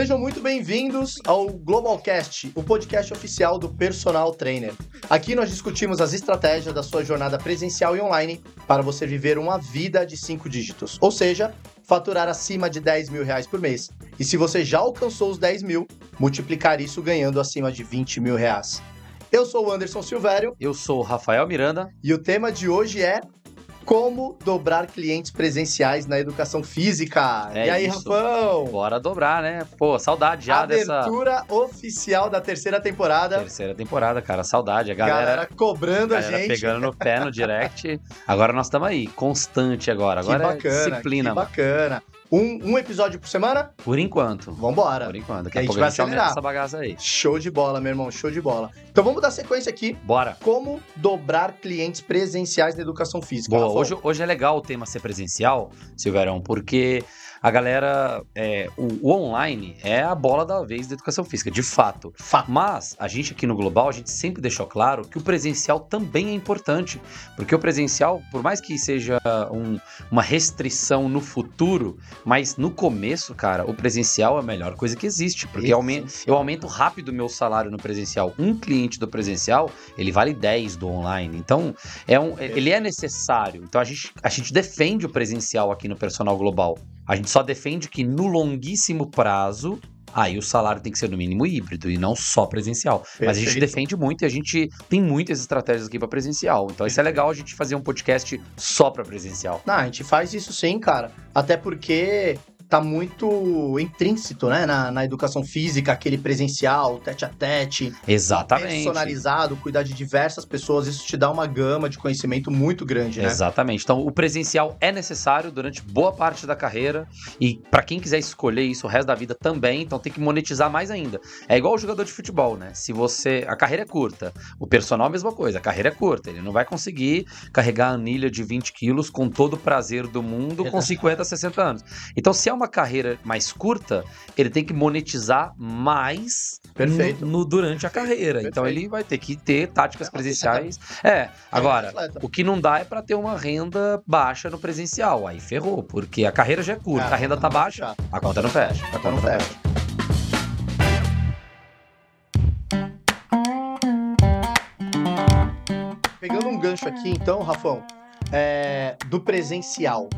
Sejam muito bem-vindos ao Globalcast, o podcast oficial do Personal Trainer. Aqui nós discutimos as estratégias da sua jornada presencial e online para você viver uma vida de cinco dígitos, ou seja, faturar acima de 10 mil reais por mês. E se você já alcançou os 10 mil, multiplicar isso ganhando acima de 20 mil reais. Eu sou o Anderson Silvério. Eu sou o Rafael Miranda. E o tema de hoje é como dobrar clientes presenciais na educação física. É e aí, isso. Rafão? Bora dobrar, né? Pô, saudade já dessa Abertura oficial da terceira temporada. terceira temporada, cara. Saudade. A galera, Galera cobrando galera a gente. pegando no pé no direct. Agora nós estamos aí, constante agora. Agora que bacana, é disciplina, que mano. Um, um episódio por semana? Por enquanto. Vambora. Por enquanto. Daqui A a, gente vai acelerar. essa bagaça aí. Show de bola, meu irmão, show de bola. Então vamos dar sequência aqui. Bora. Como dobrar clientes presenciais na educação física. Boa, hoje, hoje é legal o tema ser presencial, Silverão, porque a galera, é, o, o online é a bola da vez da educação física, de fato. Fato. Mas a gente aqui no Global, a gente sempre deixou claro que o presencial também é importante, porque o presencial, por mais que seja um- uma restrição no futuro, mas no começo, cara, o presencial é a melhor coisa que existe, porque eu aumento rápido o meu salário no presencial. Um cliente do presencial, ele vale 10 do online. Então, é um, ele é necessário. Então, a gente, a gente defende o presencial aqui no Personal Global. A gente só defende que no longuíssimo prazo, aí o salário tem que ser no mínimo híbrido e não só presencial. Mas a gente Perfeito. defende muito e a gente tem muitas estratégias aqui para presencial. Então, isso é legal a gente fazer um podcast só para presencial. Não, a gente faz isso sim, cara. Até porque tá muito intrínseco, né? Na, na educação física, aquele presencial, tete a tete, Exatamente. personalizado, cuidar de diversas pessoas. Isso te dá uma gama de conhecimento muito grande, né? Exatamente. Então, o presencial é necessário durante boa parte da carreira e para quem quiser escolher isso o resto da vida também, então tem que monetizar mais ainda. É igual o jogador de futebol, né? Se você, a carreira é curta, o personal a mesma coisa, a carreira é curta, ele não vai conseguir carregar a anilha de 20 quilos com todo o prazer do mundo com 50, 60 anos. Então, se é uma carreira mais curta, ele tem que monetizar mais no- no- durante a carreira. Então, Perfeito. ele vai ter que ter táticas É, presenciais. É, agora, atleta. o que não dá é pra ter uma renda baixa no presencial. Aí ferrou, porque a carreira já é curta, Ah, a renda tá baixa, a conta não fecha. A conta não fecha. Pegando um gancho aqui, então, Rafão, é, do presencial.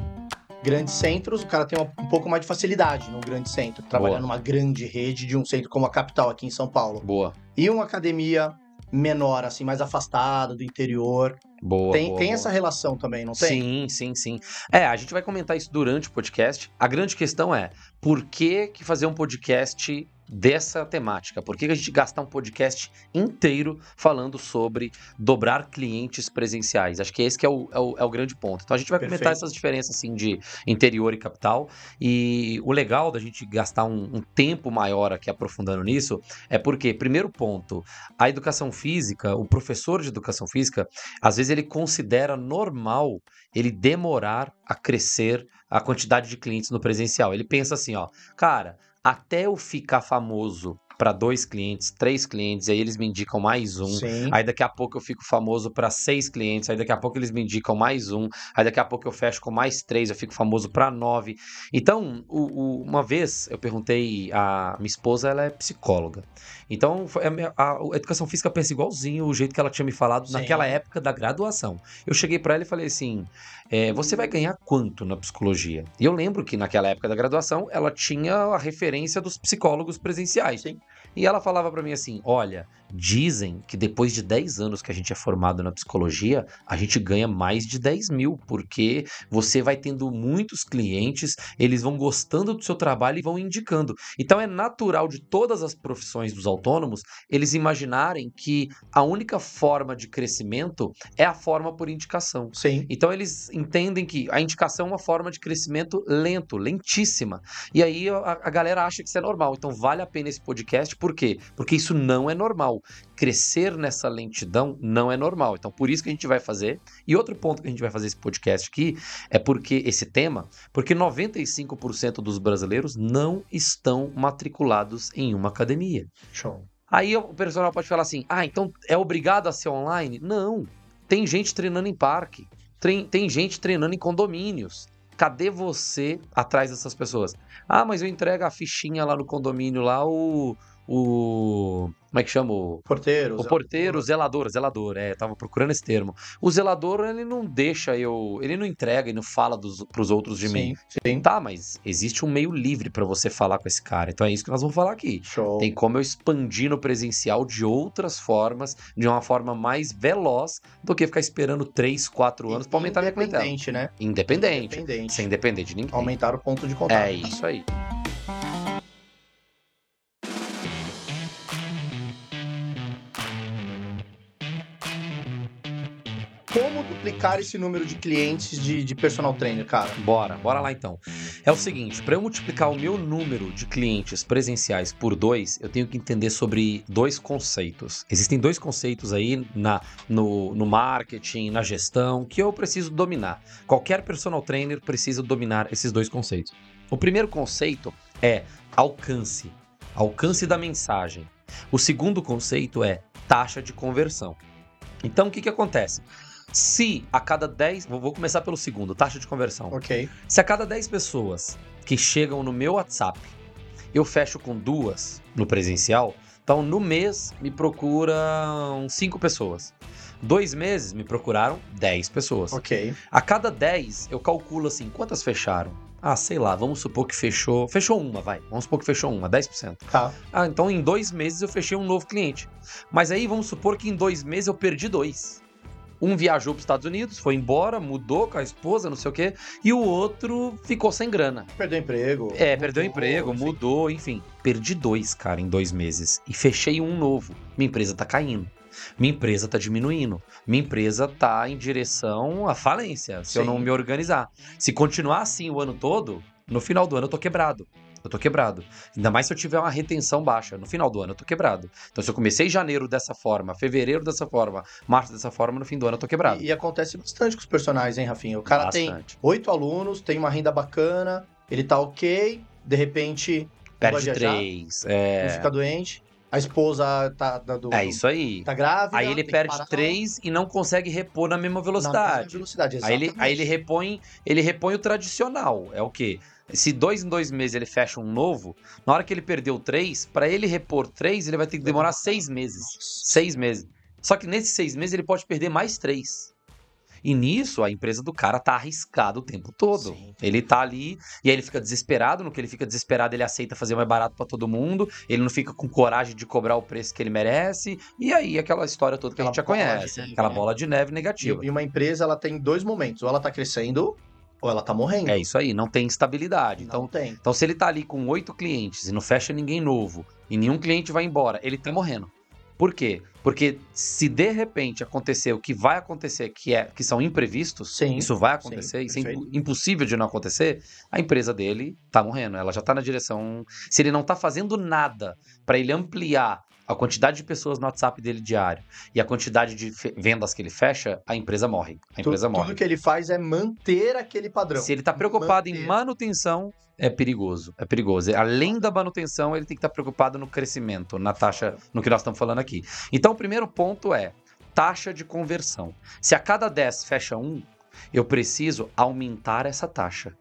Grandes centros, o cara tem um pouco mais de facilidade num grande centro, trabalhar Boa. numa grande rede de um centro como a capital aqui em São Paulo. Boa, E uma academia menor, assim, mais afastada do interior. boa. tem boa, tem boa. essa relação também, não tem? Sim, sim, sim. É, a gente vai comentar isso durante o podcast. A grande questão é, por que, que fazer um podcast dessa temática? Por que, a gente gastar um podcast inteiro falando sobre dobrar clientes presenciais? Acho que esse que é o, é o, é o grande ponto. Então a gente vai comentar Perfeito. essas diferenças assim de interior e capital. E o legal da gente gastar um, um tempo maior aqui aprofundando nisso é porque, primeiro ponto, a educação física, o professor de educação física, às vezes ele considera normal ele demorar a crescer a quantidade de clientes no presencial. Ele pensa assim, ó, cara, até eu ficar famoso para dois clientes, três clientes, aí eles me indicam mais um. Sim. Aí daqui a pouco eu fico famoso para seis clientes, aí daqui a pouco eles me indicam mais um, aí daqui a pouco eu fecho com mais três, eu fico famoso para nove. Então, o- o- uma vez eu perguntei, a minha esposa ela é psicóloga, então a, minha- a- a educação física pensa igualzinho o jeito que ela tinha me falado Sim. naquela época da graduação. Eu cheguei para ela e falei assim, é, você vai ganhar quanto na psicologia? E eu lembro que naquela época da graduação ela tinha a referência dos psicólogos presenciais. Sim. E ela falava para mim assim: olha, dizem que depois de 10 anos que a gente é formado na psicologia, a gente ganha mais de 10 mil, porque você vai tendo muitos clientes, eles vão gostando do seu trabalho e vão indicando. Então é natural de todas as profissões dos autônomos eles imaginarem que a única forma de crescimento é a forma por indicação. Sim. Então eles entendem que a indicação é uma forma de crescimento lento, lentíssima. E aí a, a galera acha que isso é normal. Então vale a pena esse podcast, por quê? Porque isso não é normal. Crescer nessa lentidão não é normal. Então por isso que a gente vai fazer. E outro ponto que a gente vai fazer esse podcast aqui é porque esse tema, porque 95% dos brasileiros não estão matriculados em uma academia. Show. Aí o personal pode falar assim: ah, então é obrigado a ser online? Não. Tem gente treinando em parque. Tem, tem gente treinando em condomínios. Cadê você atrás dessas pessoas? Ah, mas eu entrego a fichinha lá no condomínio, lá o. O. Como é que chama? O, Porteiro. o porteiro, o zelador, zelador, é, tava procurando esse termo. O zelador, ele não deixa eu. Ele não entrega e não fala dos, pros outros de mim. Sim, sim. Tá, mas existe um meio livre pra você falar com esse cara. Então é isso que nós vamos falar aqui. Show. Tem como eu expandir no presencial de outras formas, de uma forma mais veloz do que ficar esperando 3, 4 anos pra aumentar minha clientela. Independente, né? Independente. Independente. Sem depender de ninguém. Aumentar o ponto de contato. É isso aí. Como duplicar esse número de clientes de, de personal trainer, cara? Bora, bora lá então. É o seguinte, para eu multiplicar o meu número de clientes presenciais por dois, eu tenho que entender sobre dois conceitos. Existem dois conceitos aí na, no, no marketing, na gestão, que eu preciso dominar. Qualquer personal trainer precisa dominar esses dois conceitos. O primeiro conceito é alcance, alcance da mensagem. O segundo conceito é taxa de conversão. Então, o que, que acontece? Se a cada 10. Vou começar pelo segundo, taxa de conversão. Ok. Se a cada 10 pessoas que chegam no meu WhatsApp, eu fecho com duas no presencial, então no mês me procuram 5 pessoas. Dois meses me procuraram 10 pessoas. Ok. A cada 10, eu calculo assim, quantas fecharam? Ah, sei lá, vamos supor que fechou. Fechou uma, vai. Vamos supor que fechou uma, 10%. Tá. Ah, então em dois meses eu fechei um novo cliente. Mas aí vamos supor que em dois meses eu perdi dois. Um viajou para os Estados Unidos, foi embora, mudou com a esposa, não sei o quê, e o outro ficou sem grana. Perdeu emprego. É, perdeu mudou, emprego, enfim. mudou, enfim. Perdi dois, cara, em dois meses. E fechei um novo. Minha empresa tá caindo. Minha empresa tá diminuindo. Minha empresa tá em direção à falência, se eu Sim. não me organizar. Se continuar assim o ano todo, no final do ano eu tô quebrado. Eu tô quebrado. Ainda mais se eu tiver uma retenção baixa. No final do ano eu tô quebrado. Então, se eu comecei janeiro dessa forma, fevereiro dessa forma, março dessa forma, no fim do ano eu tô quebrado. E, e acontece bastante com os personagens, hein, Rafinha? O cara tem Bastante. oito alunos, tem uma renda bacana, ele tá ok, de repente Perde três. ele É, fica doente, a esposa tá, da- do, é isso aí. tá grávida. Aí ele tem perde três e não consegue repor na mesma na velocidade. mesma velocidade. Aí ele, exatamente. aí ele repõe, ele repõe o tradicional. É o quê? Se dois em dois meses ele fecha um novo, na hora que ele perdeu três, pra ele repor três, ele vai ter que demorar seis meses. Seis meses. Só que nesses seis meses ele pode perder mais três. E nisso a empresa do cara tá arriscada o tempo todo. Sim. Ele tá ali e aí ele fica desesperado. No que ele fica desesperado, ele aceita fazer mais barato pra todo mundo. Ele não fica com coragem de cobrar o preço que ele merece. E aí aquela história toda que a Aquela gente já conhece. neve, aquela né? bola de neve negativa. E, e uma empresa, ela tem dois momentos. Ou ela tá crescendo, ou ela tá morrendo. É isso aí, não tem estabilidade. Então, Não tem. então, se ele tá ali com oito clientes e não fecha ninguém novo, e nenhum cliente vai embora, ele tá morrendo. Por quê? Porque se de repente acontecer o que vai acontecer, que é que são imprevistos, Sim, isso vai sim, acontecer, isso é impossível de não acontecer, a empresa dele tá morrendo, ela já tá na direção. Se ele não tá fazendo nada para ele ampliar a quantidade de pessoas no WhatsApp dele diário e a quantidade de vendas que ele fecha, a empresa morre. A empresa morre. Tudo que ele faz é manter aquele padrão. Se ele tá preocupado em Manter. manutenção, é perigoso. É perigoso. Além da manutenção, ele tem que estar preocupado no crescimento, na taxa, no que nós estamos falando aqui. Então, o primeiro ponto é taxa de conversão. Se a cada 10 fecha um, eu preciso aumentar essa taxa.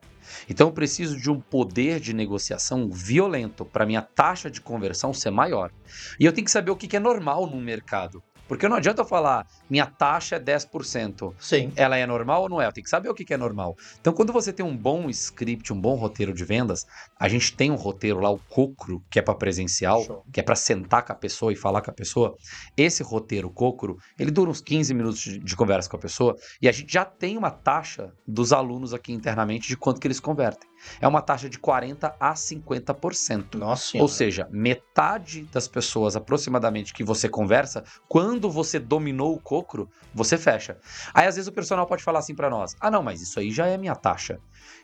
Então, eu preciso de um poder de negociação violento para minha taxa de conversão ser maior. E eu tenho que saber o que é normal no mercado. Porque não adianta eu falar, minha taxa é 10% Sim. ela é normal ou não é? Eu tenho que saber o que é normal. Então, quando você tem um bom script, um bom roteiro de vendas, a gente tem um roteiro lá, o Cocro, que é para presencial, Show. que é para sentar com a pessoa e falar com a pessoa. Esse roteiro Cocro, ele dura uns 15 minutos de, de conversa com a pessoa e a gente já tem uma taxa dos alunos aqui internamente de quanto que eles convertem. É uma taxa de 40 a 50%. Nossa senhora. Ou seja, metade das pessoas aproximadamente que você conversa, quando você dominou o cocro, você fecha. Aí às vezes o personal pode falar assim pra nós: ah, não, mas isso aí já é minha taxa.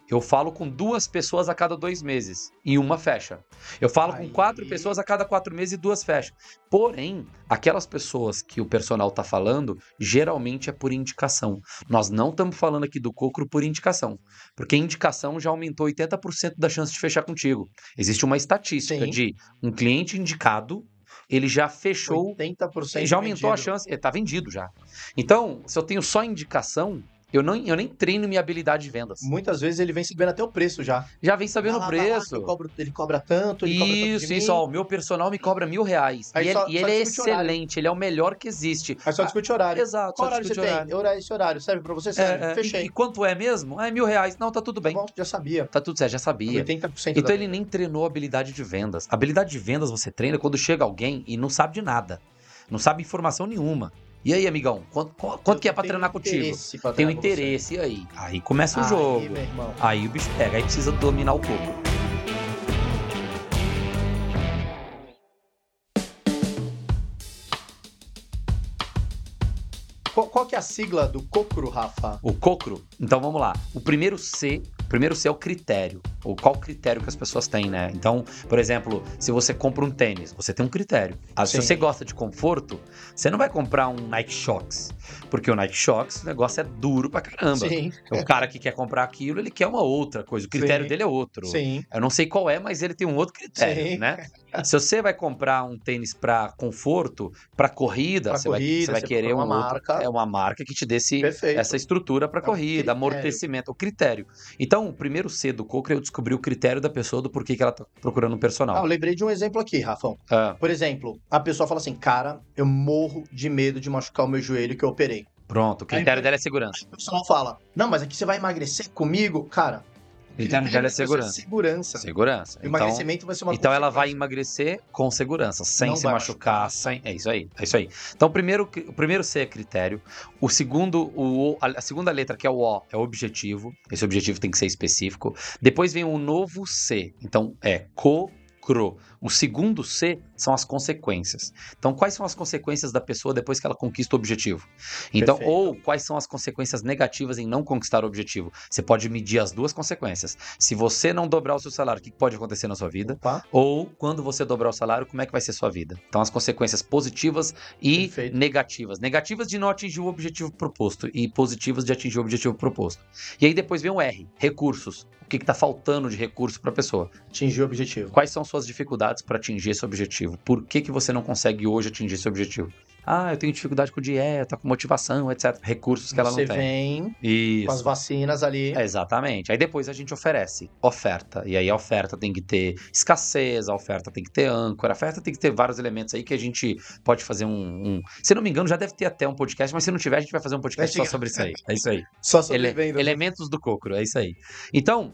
Eu falo com duas pessoas a cada dois meses e uma fecha. Eu falo Aí. com quatro pessoas a cada quatro meses e duas fecham. Porém, aquelas pessoas que o personal tá falando, geralmente é por indicação. Nós não estamos falando aqui do cocro por indicação, porque indicação já aumentou 80% da chance de fechar contigo. Existe uma estatística Sim. de um cliente indicado, ele já fechou 80% já aumentou a vendido. chance, ele tá vendido já. Então, se eu tenho só indicação, Eu, não, eu nem treino minha habilidade de vendas. Muitas vezes ele vem sabendo até o preço já. Já vem sabendo Vai o lá, lá, preço. cobro- ele cobra tanto, ele cobra tanto Isso, isso, ó, o meu personal me cobra mil reais. Aí e só- ele, só ele é horário. excelente, ele é o melhor que existe. Aí só discute horário. Exato, Qual horário você discute tem? horário. Horário, esse horário serve pra você? É, Serve. é, Fechei. E, e quanto é mesmo? Ah, é mil reais. Não, tá tudo bem. Tá bom, já sabia. Tá tudo certo, já sabia. 80% Então ele nem treinou habilidade de vendas. Habilidade de vendas você treina quando chega alguém e não sabe de nada. Não sabe informação nenhuma. E aí, amigão, quanto, qu- quanto que é pra treinar contigo? interesse pra Tem um com você. interesse, e aí? Aí começa o Aí, jogo. Aí o bicho pega, aí precisa dominar o coco. Qual, qual que é a sigla do Cocro, Rafa? O cocro, então vamos lá. O primeiro C, primeiro C é o critério. Ou qual critério que as pessoas têm, né? Então, por exemplo, se você compra um tênis, você tem um critério. Ah, se você gosta de conforto, você não vai comprar um Nike Shox. Porque o Nike Shox, o negócio é duro pra caramba. Sim, O cara que quer comprar aquilo, ele quer uma outra coisa. O critério Sim. dele é outro. sim. Eu não sei qual é, mas ele tem um outro critério, Sim. né? Se você vai comprar um tênis pra conforto, pra corrida, Pra você, vai, corrida, você vai você querer procura um uma outro- marca. É uma marca que te dê esse, essa estrutura para É corrida, amortecimento, o critério. Então, o primeiro C do Cochran eu descobri o critério da pessoa do porquê que ela tá procurando um Ah, eu personal. lembrei de um exemplo aqui, Rafão. Ah, Por exemplo, a pessoa fala assim, cara, eu morro de medo de machucar o meu joelho que eu operei. pronto, o critério Aí- dela é segurança. O pessoal fala, não, mas aqui você vai emagrecer comigo? Cara, O dela é da pessoa segurança. Segurança. Segurança. O Então, emagrecimento vai ser uma então ela vai emagrecer com segurança, sem Não se machucar, machucar. sem. É isso aí, é isso aí. Então, o primeiro, o primeiro C é critério. O segundo, o, O- a segunda letra, que é o O, é objetivo. Esse objetivo tem que ser específico. Depois vem o novo C. Então, é co-cro. O segundo C são as consequências. Então, quais são as consequências da pessoa depois que ela conquista o objetivo? Então, Perfeito. ou quais são as consequências negativas em não conquistar o objetivo? Você pode medir as duas consequências. Se você não dobrar o seu salário, o que pode acontecer na sua vida? Opa, Ou quando você dobrar o salário, como é que vai ser sua vida? Então, as consequências positivas e Perfeito. negativas. Negativas de não atingir o objetivo proposto e positivas de atingir o objetivo proposto. E aí depois vem o R, recursos. O que está faltando de recurso para a pessoa? atingir o objetivo. Quais são suas dificuldades para atingir esse objetivo? Por que, que você não consegue hoje atingir esse objetivo? Ah, eu tenho dificuldade com dieta, com motivação, etc. Recursos que ela Você não tem. vem Isso. com as vacinas ali. É, Exatamente. Aí depois a gente oferece oferta. E aí a oferta tem que ter escassez, a oferta tem que ter âncora, a oferta tem que ter vários elementos aí que a gente pode fazer um. um- Se não me engano, já deve ter até um podcast, mas se não tiver, a gente vai fazer um podcast só sobre isso aí. É isso aí. Só Ele- sobrevivendo. elementos do cocro, é isso aí. Então,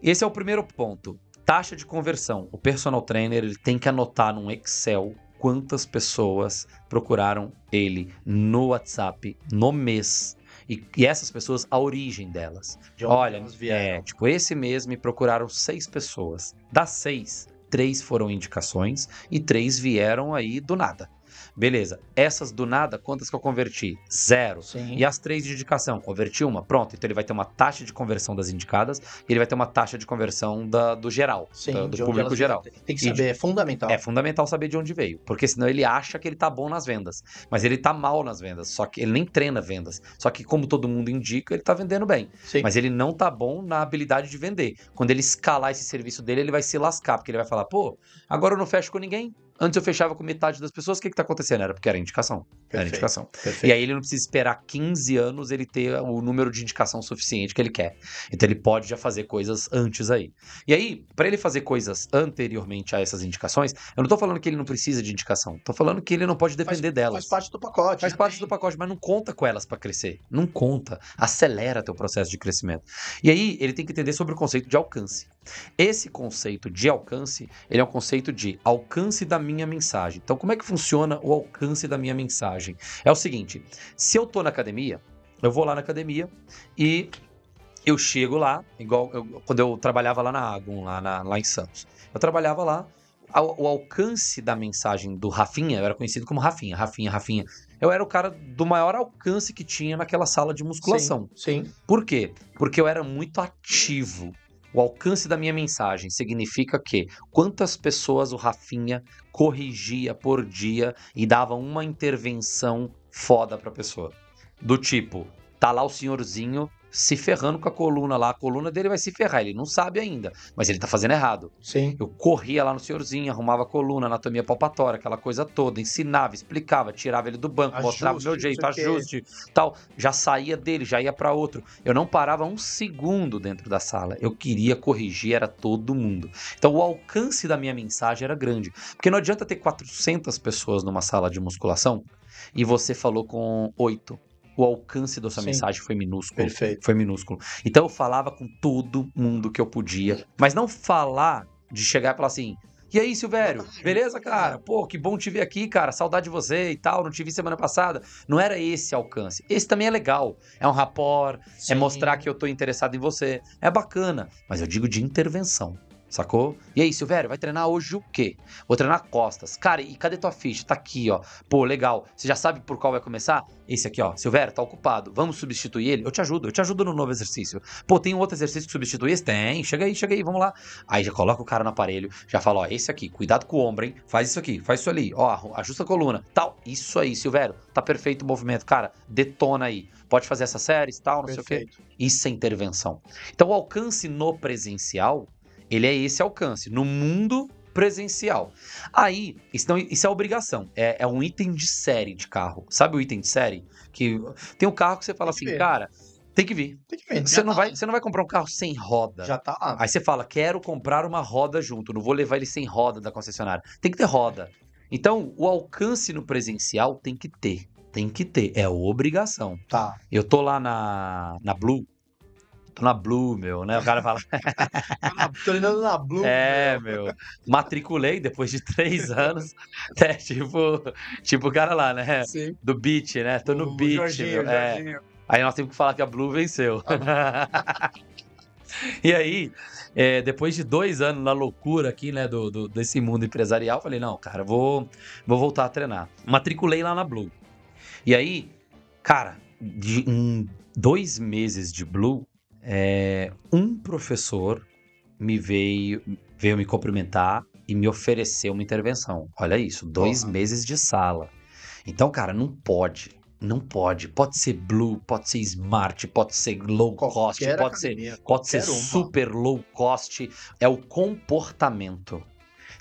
esse é o primeiro ponto. Taxa de conversão. O personal trainer ele tem que anotar num Excel quantas pessoas procuraram ele no WhatsApp no mês. E, e essas pessoas, a origem delas. De Olha, é, tipo, esse mês me procuraram seis pessoas. Das seis, três foram indicações e três vieram aí do nada. Beleza. Essas do nada, quantas que eu converti? Zero. Sim. E as três de indicação, converti uma, pronto. Então ele vai ter uma taxa de conversão das indicadas e ele vai ter uma taxa de conversão da- do geral, Sim, da- do público elas geral. Tem que E saber, é fundamental. É fundamental saber de onde veio, porque senão ele acha que ele tá bom nas vendas, mas ele tá mal nas vendas, só que ele nem treina vendas. Só que como todo mundo indica, ele tá vendendo bem, Sim. mas ele não tá bom na habilidade de vender. Quando ele escalar esse serviço dele, ele vai se lascar, porque ele vai falar: "Pô, agora eu não fecho com ninguém. Antes eu fechava com metade das pessoas, o que que tá acontecendo? Era porque era indicação. Era Perfeito. indicação. Perfeito. E aí ele não precisa esperar 15 anos ele ter o número de indicação suficiente que ele quer. Então ele pode já fazer coisas antes aí. E aí, para ele fazer coisas anteriormente a essas indicações, eu não tô falando que ele não precisa de indicação. Tô falando que ele não pode depender delas. Faz parte do pacote. Faz já parte do pacote, mas não conta com elas para crescer. Não conta. Acelera teu processo de crescimento. E aí, ele tem que entender sobre o conceito de alcance. Esse conceito de alcance, ele é um conceito de alcance da minha mensagem. Então, como é que funciona o alcance da minha mensagem? É o seguinte: se eu tô na academia, eu vou lá na academia e eu chego lá, igual eu- quando eu trabalhava lá na Agon, lá, na- lá em Santos. Eu trabalhava lá, ao- o alcance da mensagem do Rafinha, eu era conhecido como Rafinha, Rafinha, Rafinha. Eu era o cara do maior alcance que tinha naquela sala de musculação. Sim. Por quê? Porque eu era muito ativo. O alcance da minha mensagem significa que quantas pessoas o Rafinha corrigia por dia e dava uma intervenção foda pra pessoa. Do tipo, Tá lá o senhorzinho se ferrando com a coluna lá. A coluna dele vai se ferrar, ele não sabe ainda, mas ele tá fazendo errado. Sim. Eu corria lá no senhorzinho, arrumava a coluna, anatomia palpatória, aquela coisa toda, ensinava, explicava, tirava ele do banco, Ajuste, mostrava o meu jeito, ajuste, tal. Já saía dele, já ia pra outro. Eu não parava um segundo dentro da sala. Eu queria corrigir, era todo mundo. Então o alcance da minha mensagem era grande. Porque não adianta ter 400 pessoas numa sala de musculação e você falou com oito. O alcance da sua Sim. mensagem foi minúsculo. Perfeito. Foi minúsculo. Então eu falava com todo mundo que eu podia. Mas não falar de chegar e falar assim. E aí, Silvério? Beleza, cara? Pô, que bom te ver aqui, cara. Saudade de você e tal. Não te vi semana passada. Não era esse alcance. Esse também é legal. É um rapport, é mostrar que eu tô interessado em você. É bacana. Mas eu digo de intervenção. Sacou? E aí, Silvério, vai treinar hoje o quê? Vou treinar costas. Cara, e cadê tua ficha? Tá aqui, ó. Pô, legal. Você já sabe por qual vai começar? Esse aqui, ó. Silvério, tá ocupado. Vamos substituir ele? Eu te ajudo, eu te ajudo no novo exercício. Pô, tem um outro exercício que substitui esse? Tem. Chega aí, chega aí, vamos lá. Aí já coloca o cara no aparelho, já fala, ó, esse aqui, cuidado com o ombro, hein? Faz isso aqui, faz isso ali. Ó, ajusta a coluna. Tal. Isso aí, Silvério. Tá perfeito o movimento. Cara, detona aí. Pode fazer essa série, tal, não sei o quê. Perfeito. Isso é intervenção. Então, o alcance no presencial, ele é esse alcance. No mundo presencial. Aí, isso, não, isso é obrigação. É, é um item de série de carro. Sabe o item de série? Que tem um carro que você fala que assim, ver. cara, tem que vir. Tem que ver. Você já não, tá vai, lá. você não vai comprar um carro sem roda. Já tá lá. Aí você fala, quero comprar uma roda junto, não vou levar ele sem roda da concessionária. Tem que ter roda. Então, o alcance no presencial tem que ter. Tem que ter. É obrigação. Tá. Eu tô lá na, na Blue. Tô na Blue, meu, né? O cara fala, Treinando na Blue. é, meu. Matriculei depois de três anos. É, tipo, tipo o cara lá, né? Sim. Do beat, né? Tô no O beat, Jorginho, meu. É. Jorginho. Aí nós temos que falar que a Blue venceu. e aí, é, depois de dois anos na loucura aqui, né, do, do- desse mundo empresarial, falei, não, cara, vou, vou voltar a treinar. Matriculei lá na Blue. E aí, cara, de- em dois meses de Blue, é, um professor me veio, veio me cumprimentar e me ofereceu uma intervenção. Olha isso, dois meses de sala. Então, cara, não pode. Não pode. Pode ser blue, pode ser smart, pode ser low cost, Qualquer pode ser, academia, pode ser qualquer uma. super low cost. É o comportamento.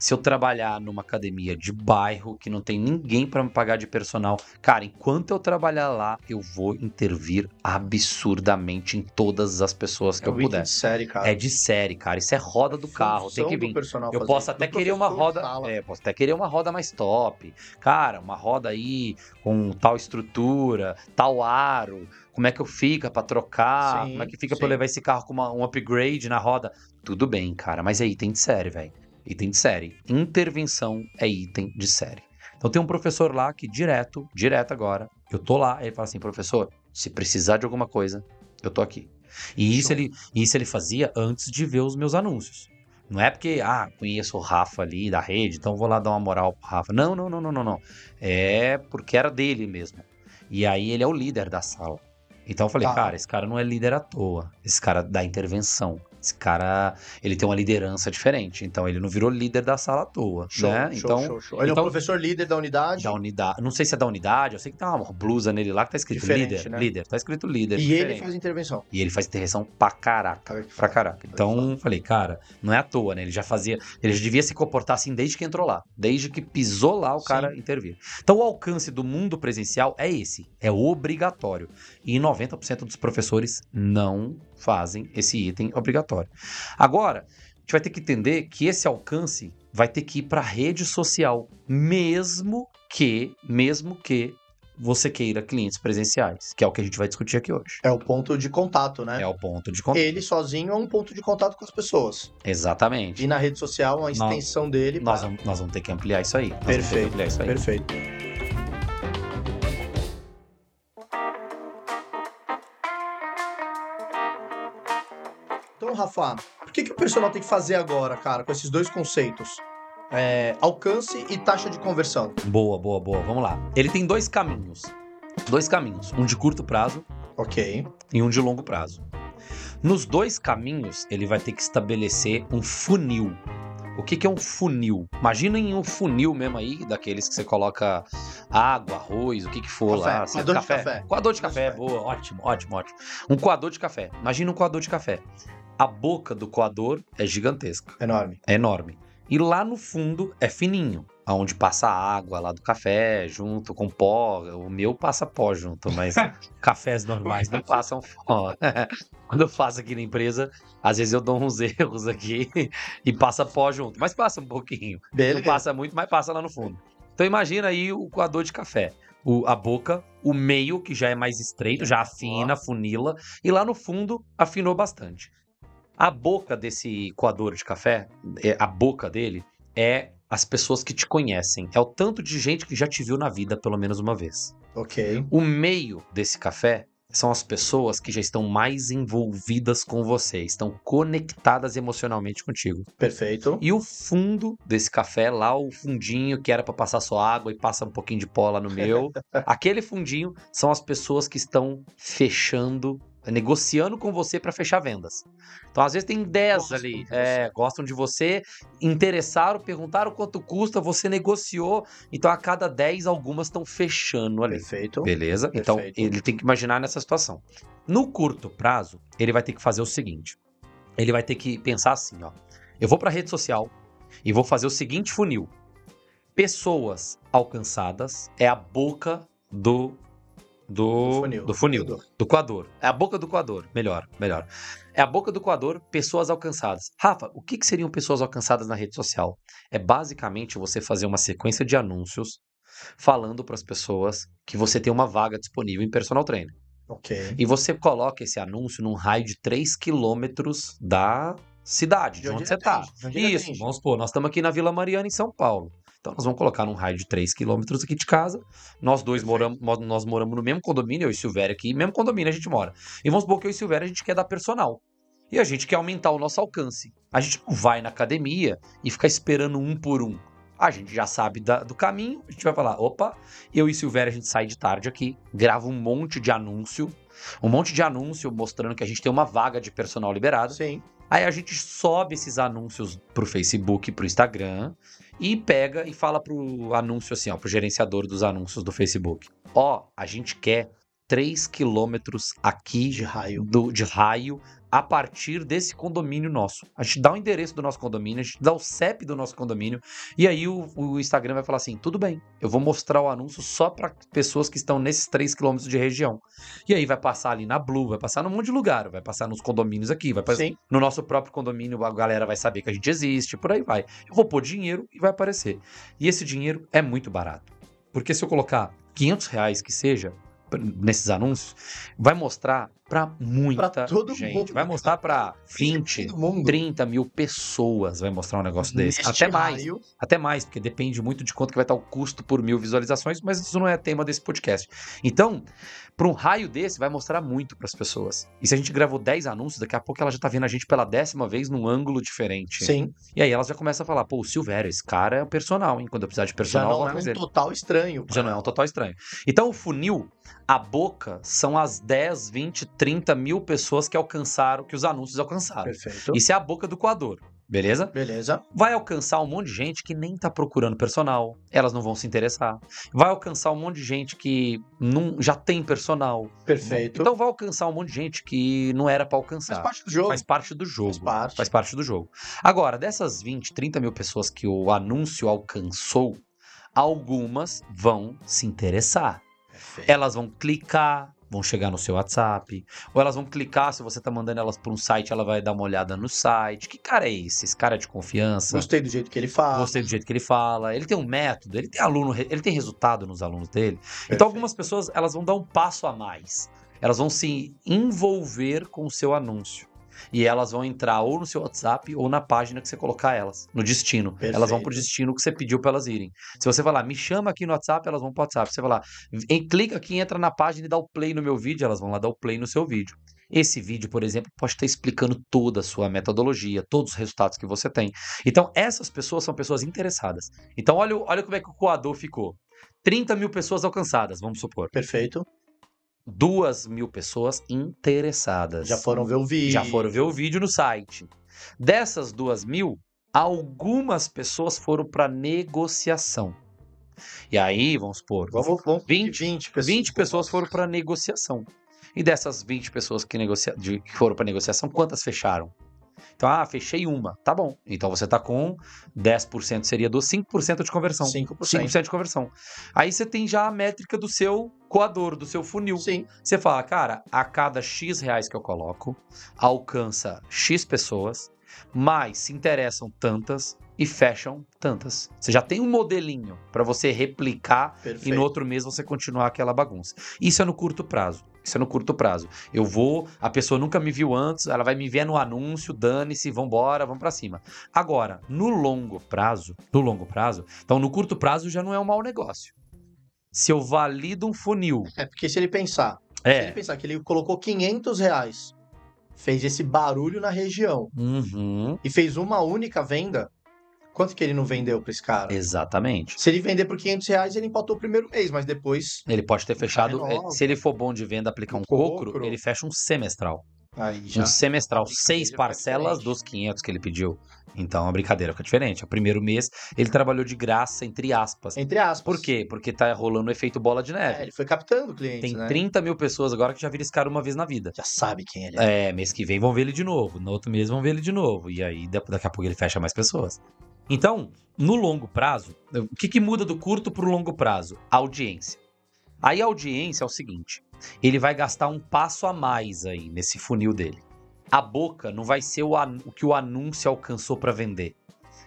Se eu trabalhar numa academia de bairro que não tem ninguém para me pagar de personal, cara, enquanto eu trabalhar lá, eu vou intervir absurdamente em todas as pessoas que É eu puder. de série, cara. É de série, cara. Isso é roda do carro. Tem que vir. Eu posso até querer uma roda. É, posso até querer uma roda mais top. Cara, uma roda aí com tal estrutura, tal aro. Como é que eu fica pra trocar? Sim, como é que fica pra eu sim. levar esse carro com uma- um upgrade na roda? Tudo bem, cara, mas é item de série, velho. Item de série. Intervenção é item de série. Então tem um professor lá que direto, direto agora, eu tô lá, ele fala assim, professor, se precisar de alguma coisa, eu tô aqui. E isso ele, isso ele fazia antes de ver os meus anúncios. Não é porque, ah, conheço o Rafa ali da rede, então vou lá dar uma moral pro Rafa. Não, não, não, não, não, não. É porque era dele mesmo. E aí ele é o líder da sala. Então eu falei, Tá. cara, esse cara não é líder à toa. Esse cara dá intervenção. Esse cara, ele tem uma liderança diferente. Então ele não virou líder da sala à toa, Show, né? show, então, show, show. Ele é então- o professor líder da unidade. da unidade, não sei se é da unidade, eu sei que tem uma blusa nele lá que tá escrito Diferente, líder, né? líder, tá escrito líder. E diferente. ele faz intervenção. E ele faz intervenção pra caraca. Pra caraca. Então, falei, cara, não é à toa, né? Ele já fazia. Ele já devia se comportar assim desde que entrou lá. Desde que pisou lá, o Sim. cara intervir. Então, o alcance do mundo presencial é esse. É obrigatório. E 90% dos professores não fazem esse item obrigatório. Agora, a gente vai ter que entender que esse alcance vai ter que ir pra rede social. Mesmo que, mesmo que você queira clientes presenciais, que é o que a gente vai discutir aqui hoje. É o ponto de contato, né? É o ponto de contato. Ele sozinho é um ponto de contato com as pessoas. Exatamente. E na rede social, uma extensão dele. Nós pra- vamos, nós vamos ter que ampliar isso aí. Nós Perfeito, ampliar isso aí. perfeito. Então, Rafa, o que, que o personal tem que fazer agora, cara, com esses dois conceitos? É, alcance e taxa de conversão. Boa, boa, boa. Vamos lá. Ele tem dois caminhos. Dois caminhos. Um de curto prazo Ok. e um de longo prazo. Nos dois caminhos, ele vai ter que estabelecer um funil. o que, que é um funil? Imaginem um funil mesmo aí, daqueles que você coloca água, arroz, o que que for Café, lá. coador de café. Coador de café. boa, ótimo, ótimo, ótimo. Um coador de café. Imagina um coador de café. A boca do coador é gigantesca, Enorme. é enorme. E lá no fundo é fininho, aonde passa a água lá do café junto com pó. O meu passa pó junto, mas cafés normais não passam pó. Quando eu faço aqui na empresa, às vezes eu dou uns erros aqui e passa pó junto, mas passa um pouquinho. Não Beleza. passa muito, mas passa lá no fundo. Então imagina aí o coador de café. O- a boca, o meio, que já é mais estreito, já afina, funila, e lá no fundo afinou bastante. A boca desse coador de café, é- a boca dele, é as pessoas que te conhecem. É o tanto de gente que já te viu na vida pelo menos uma vez. Ok. O meio desse café são as pessoas que já estão mais envolvidas com você, estão conectadas emocionalmente contigo. Perfeito. E o fundo desse café, lá o fundinho que era pra passar só água e passa um pouquinho de pó lá no meu, aquele fundinho são as pessoas que estão fechando, negociando com você pra fechar vendas. Então às vezes tem 10 Gostam ali, de é, gostam de você, interessaram, perguntaram quanto custa, você negociou, então a cada 10 algumas estão fechando ali. Perfeito. Beleza? Então Perfeito. ele tem que imaginar nessa situação. No curto prazo, ele vai ter que fazer o seguinte: ele vai ter que pensar assim, ó. Eu vou para rede social e vou fazer o seguinte funil. Pessoas alcançadas é a boca do do funil. do funil, Do- do coador. É a boca do coador, melhor, melhor. É a boca do coador, pessoas alcançadas. Rafa, o que, que seriam pessoas alcançadas na rede social? É basicamente você fazer uma sequência de anúncios falando para as pessoas que você tem uma vaga disponível em personal trainer. Ok. E você coloca esse anúncio num raio de 3 quilômetros da cidade, de, onde, ele você está. onde Isso, vamos supor, nós estamos aqui na Vila Mariana, em São Paulo. Então nós vamos colocar num raio de 3 quilômetros aqui de casa. Nós dois moramos, nós- moramos no mesmo condomínio, eu e Silvério aqui, mesmo condomínio a gente mora. E vamos supor que eu e Silvério a gente quer dar personal. E a gente quer aumentar o nosso alcance. A gente não vai na academia e ficar esperando um por um. A gente já sabe da- do caminho, a gente vai falar, opa, eu e Silvério a gente sai de tarde aqui, grava um monte de anúncio, um monte de anúncio mostrando que a gente tem uma vaga de personal liberado. Sim. Aí a gente sobe esses anúncios pro Facebook, pro Instagram e pega e fala pro anúncio assim, ó, pro gerenciador dos anúncios do Facebook. Ó, a gente quer 3 quilômetros aqui De raio. do, de raio a partir desse condomínio nosso. A gente dá o endereço do nosso condomínio, a gente dá o CEP do nosso condomínio, e aí o, o Instagram vai falar assim: tudo bem, eu vou mostrar o anúncio só para pessoas que estão nesses 3 quilômetros de região. E aí vai passar ali na Blue, vai passar num monte de lugar, vai passar nos condomínios aqui, vai passar Sim. no nosso próprio condomínio, a galera vai saber que a gente existe, por aí vai. Eu vou pôr dinheiro e vai aparecer. E esse dinheiro é muito barato. Porque se eu colocar 500 reais que seja nesses anúncios, vai mostrar pra muita Pra todo gente. mundo, vai mostrar pra 20, Todo mundo. 30 mil pessoas vai mostrar um negócio desse. Neste Até mais. raio. Até mais, porque depende muito de quanto que vai estar o custo por mil visualizações, mas isso não é tema desse podcast. Então, para um raio desse, vai mostrar muito para as pessoas. E se a gente gravou 10 anúncios, daqui a pouco ela já tá vendo a gente pela décima vez num ângulo diferente. Sim. E aí elas já começam a falar, pô, o Silvério, esse cara é um personal, hein? Quando eu precisar de Já personal, eu não é um total estranho. Já não é um total estranho. Então o funil, a boca, são as 10, 20, 30 mil pessoas que alcançaram, que os anúncios alcançaram. Perfeito. Isso é a boca do coador, beleza? Beleza. Vai alcançar um monte de gente que nem tá procurando personal, elas não vão se interessar. Vai alcançar um monte de gente que não, já tem personal. Perfeito. Então vai alcançar um monte de gente que não era pra alcançar. Faz parte do jogo. Faz parte do jogo. Faz parte. Faz parte do jogo. Agora, dessas 20, 30 mil pessoas que o anúncio alcançou, algumas vão se interessar. Perfeito. Elas vão clicar, vão chegar no seu WhatsApp, ou elas vão clicar, se você tá mandando elas para um site, ela vai dar uma olhada no site. Que cara é esse? Esse cara é de confiança? Gostei do jeito que ele fala. Gostei do jeito que ele fala. Ele tem um método, ele tem aluno, ele tem resultado nos alunos dele. Perfeito. Então algumas pessoas, elas vão dar um passo a mais. Elas vão se envolver com o seu anúncio. E elas vão entrar ou no seu WhatsApp ou na página que você colocar elas, no destino. Perfeito. Elas vão pro destino que você pediu para elas irem. Se você falar, me chama aqui no WhatsApp, elas vão pro WhatsApp. Se você falar, clica aqui, entra na página e dá o play no meu vídeo, elas vão lá dar o play no seu vídeo. Esse vídeo, por exemplo, pode estar explicando toda a sua metodologia, todos os resultados que você tem. Então, essas pessoas são pessoas interessadas. Então, olha, olha como é que o coador ficou. 30 mil pessoas alcançadas, vamos supor. Perfeito. Duas mil pessoas interessadas. Já foram ver o vídeo. Já foram ver o vídeo no site. Dessas duas mil, Algumas pessoas foram para negociação. E aí, vamos supor, Vamos, vamos 20, 20 pessoas. 20 pessoas foram para negociação. E dessas 20 pessoas que, negocia... que foram para negociação, quantas fecharam? Então, ah, fechei uma. Tá bom. Então você tá com 10% seria do 5% de conversão. 5%. 5% de conversão. Aí você tem já a métrica do seu coador, do seu funil. Sim. Você fala, cara, a cada X reais que eu coloco, alcança X pessoas, mas se interessam tantas e fecham tantas. Você já tem um modelinho para você replicar e Perfeito. no outro mês você continuar aquela bagunça. Isso é no curto prazo. Isso é no curto prazo. Eu vou, a pessoa nunca me viu antes, ela vai me ver no anúncio, dane-se, vambora, vamos pra cima. Agora, no longo prazo, no longo prazo, então no curto prazo já não é um mau negócio. Se eu valido um funil, É porque se ele pensar, se ele é, pensar que ele colocou 500 reais, fez esse barulho na região uhum, e fez uma única venda, quanto que ele não vendeu pra esse cara? exatamente. Se ele vender por 500 reais, ele empatou o primeiro mês, mas depois. Ele pode ter fechado, eh, se ele for bom de venda, aplicar um Um cocro, cocro. ele fecha um semestral. Aí Um semestral, Aí seis parcelas dos 500 que ele pediu. Então a brincadeira fica diferente. O primeiro mês ele trabalhou de graça, entre aspas. Entre aspas. Por quê? Porque tá rolando o efeito bola de É, neve. ele foi captando clientes, Tem né? 30 mil pessoas agora que já viram esse cara uma vez na vida. Já sabe quem ele é. É, mês que vem vão ver ele de novo. No outro mês vão ver ele de novo. E aí da- daqui a pouco ele fecha mais pessoas. Então, no longo prazo, o que, que muda do curto para o longo prazo? A audiência. Aí a audiência é o seguinte: ele vai gastar um passo a mais aí nesse funil dele. A boca não vai ser o, o que o anúncio alcançou para vender.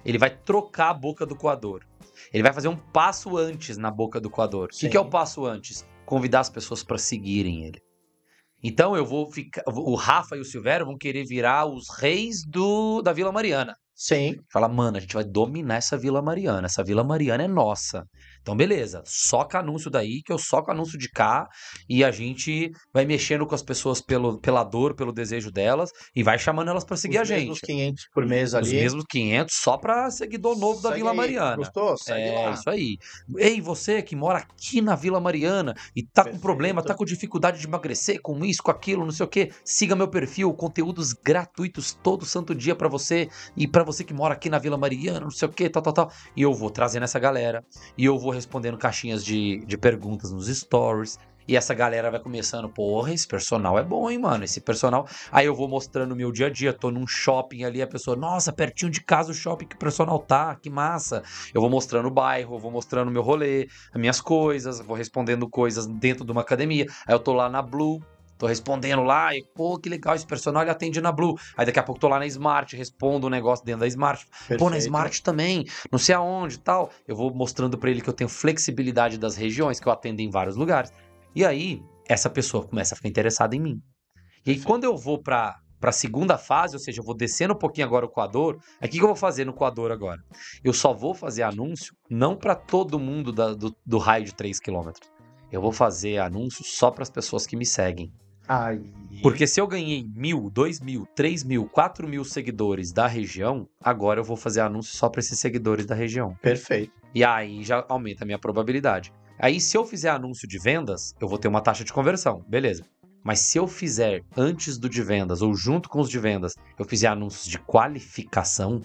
Ele vai trocar a boca do coador. Ele vai fazer um passo antes na boca do coador. O que, que é o passo antes? Convidar as pessoas para seguirem ele. Então eu vou ficar. O Rafa e o Silvério vão querer virar os reis do da Vila Mariana. Sim. Fala, mano, a gente vai dominar essa Vila Mariana. Essa Vila Mariana é nossa. Então, beleza. Soca anúncio daí, que eu soco anúncio de cá. E a gente vai mexendo com as pessoas pelo, pela dor, pelo desejo delas. E vai chamando elas pra seguir Os a mesmos gente. 500 por mês Os ali. mesmos 500 só pra seguidor novo da Segue Vila aí. Mariana. Gostou? Segue É, lá. isso aí. Ei, você que mora aqui na Vila Mariana e tá com Perfeito. problema, tá com dificuldade de emagrecer, com isso, com aquilo, não sei o quê, siga meu perfil, conteúdos gratuitos todo santo dia pra você e pra você que mora aqui na Vila Mariana, não sei o quê, tal, tal, tal. E eu vou trazendo essa galera e eu vou respondendo caixinhas de, de perguntas nos stories. E essa galera vai começando, porra, esse personal é bom, hein, mano? Esse personal. Aí eu vou mostrando o meu dia a dia, tô num shopping ali, a pessoa, nossa, pertinho de casa o shopping que o personal tá, que massa. Eu vou mostrando o bairro, vou mostrando o meu rolê, as minhas coisas, vou respondendo coisas dentro de uma academia. Aí eu tô lá na Blue, tô respondendo lá, e pô, que legal, esse personal ele atende na Blue. Aí daqui a pouco tô lá na Smart, respondo um negócio dentro da Smart. Pô, na Perfeito. Smart também, não sei aonde e tal. Eu vou mostrando pra ele que eu tenho flexibilidade das regiões, que eu atendo em vários lugares. E aí, essa pessoa começa a ficar interessada em mim. E aí, quando eu vou pra, pra segunda fase, ou seja, eu vou descendo um pouquinho agora o coador, aí o que, que eu vou fazer no coador agora? Eu só vou fazer anúncio não pra todo mundo da- do, do raio de 3 km. Eu vou fazer anúncio só para as pessoas que me seguem. Aí. Porque se eu ganhei mil, dois mil, três mil, quatro mil seguidores da região, agora eu vou fazer anúncio só para esses seguidores da região. Perfeito. E aí já aumenta a minha probabilidade. Aí, se eu fizer anúncio de vendas, eu vou ter uma taxa de conversão, beleza. Mas se eu fizer antes do de vendas ou junto com os de vendas, eu fizer anúncios de qualificação,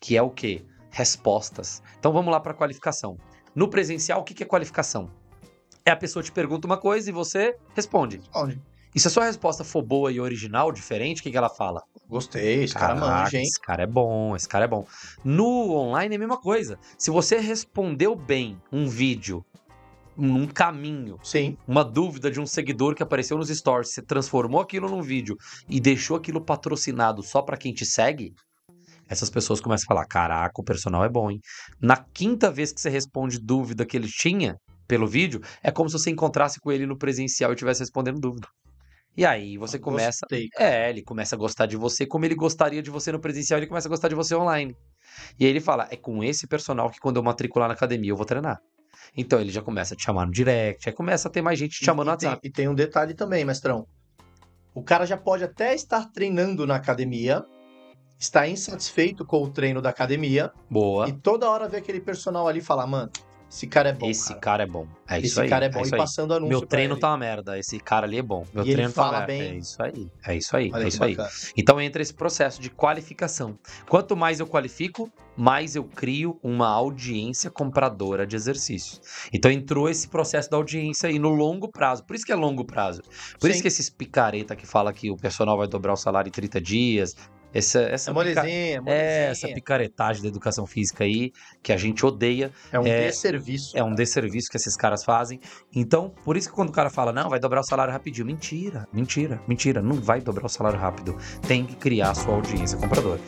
que é o quê? Respostas. Então vamos lá para qualificação. No presencial, o que é qualificação? É a pessoa te pergunta uma coisa e você responde. Onde? E se a sua resposta for boa e original, diferente, o que, que ela fala? Gostei, esse cara Caraca, manja, hein? Esse cara é bom, esse cara é bom. No online é a mesma coisa. Se você respondeu bem um vídeo, um caminho, Sim. uma dúvida de um seguidor que apareceu nos stories, você transformou aquilo num vídeo e deixou aquilo patrocinado só pra quem te segue, essas pessoas começam a falar: caraca, o personal é bom, hein? Na quinta vez que você responde dúvida que ele tinha pelo vídeo, é como se você encontrasse com ele no presencial e estivesse respondendo dúvida. E aí você começa. Gostei. É, ele começa a gostar de você como ele gostaria de você no presencial, ele começa a gostar de você online. E aí ele fala: é com esse personal que quando eu matricular na academia eu vou treinar. Então ele já começa a te chamar no direct, aí começa a ter mais gente te chamando no e, tem, WhatsApp. e tem um detalhe também, mestrão. O cara já pode até estar treinando na academia, está insatisfeito com o treino da academia, Boa. e toda hora vê aquele personal ali e fala, mano, Esse cara é bom. Esse cara. cara, é bom. É isso Esse aí. cara é bom. isso e aí. passando anúncio. Meu treino tá uma merda. Esse cara ali é bom. Meu E ele treino tá uma merda. bem. É isso aí. É isso aí. Olha é isso aí. bacana. Então entra esse processo de qualificação. Quanto mais eu qualifico, mais eu crio uma audiência compradora de exercícios. Então entrou esse processo da audiência aí no longo prazo. Por isso que é longo prazo. Por Sim. isso que esses picareta que fala que o personal vai dobrar o salário em 30 dias, essa essa É pica- molezinha, é molezinha. é, essa picaretagem da educação física aí, que a gente odeia, É um é- desserviço. é um desserviço que esses caras fazem. Então, por isso que quando o cara fala, não, vai dobrar o salário rapidinho. Mentira, mentira, mentira. Não vai dobrar o salário rápido. Tem que criar a sua audiência compradora.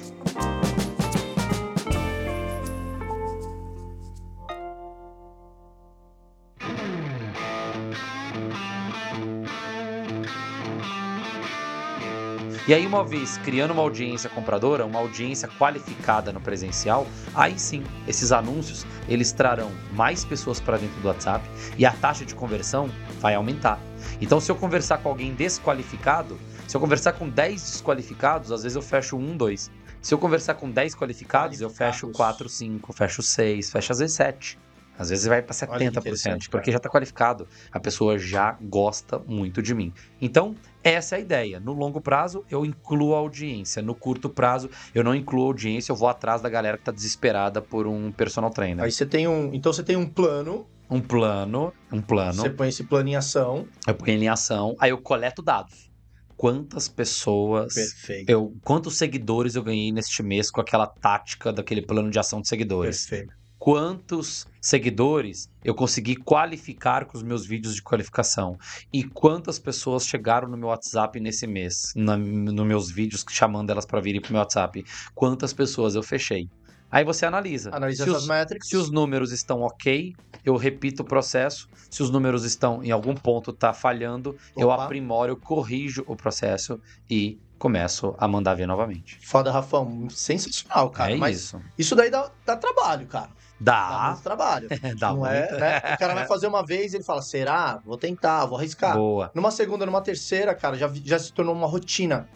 E aí, uma vez criando uma audiência compradora, uma audiência qualificada no presencial, aí sim, esses anúncios, eles trarão mais pessoas para dentro do WhatsApp e a taxa de conversão vai aumentar. Então, se eu conversar com alguém desqualificado, se eu conversar com 10 desqualificados, às vezes eu fecho um, dois. Se eu conversar com 10 qualificados, eu fecho Qualificados. 4, 5, fecho 6, fecho às vezes 7. Às vezes vai para Olha que 70%, interessante, porque já está qualificado. A pessoa já gosta muito de mim. Então, essa é a ideia. No longo prazo, eu incluo a audiência. No curto prazo, eu não incluo a audiência, eu vou atrás da galera que tá desesperada por um personal trainer. Aí você tem um. Então você tem um plano, Um plano, um plano, você põe esse plano em ação. eu ponho em ação, aí eu coleto dados. Quantas pessoas Perfeito. eu, quantos seguidores eu ganhei neste mês com aquela tática daquele plano de ação de seguidores? Perfeito. Quantos seguidores eu consegui qualificar com os meus vídeos de qualificação? E quantas pessoas chegaram no meu WhatsApp nesse mês, na, nos meus vídeos chamando elas para virem pro meu WhatsApp? Quantas pessoas eu fechei? Aí você analisa. Analisa se essas os, métricas. se os números estão ok, eu repito o processo. Se os números estão em algum ponto tá falhando, eu Opa. aprimoro, eu corrijo o processo e começo a mandar ver novamente. Foda, Rafão. Sensacional, cara. é Mas isso. isso daí dá, dá trabalho, cara. Dá Dá, muito trabalho. dá não muito. é, né? O cara vai fazer uma vez e ele fala: será? Vou tentar, vou arriscar. Boa. Numa segunda, numa terceira, cara, já, já se tornou uma rotina.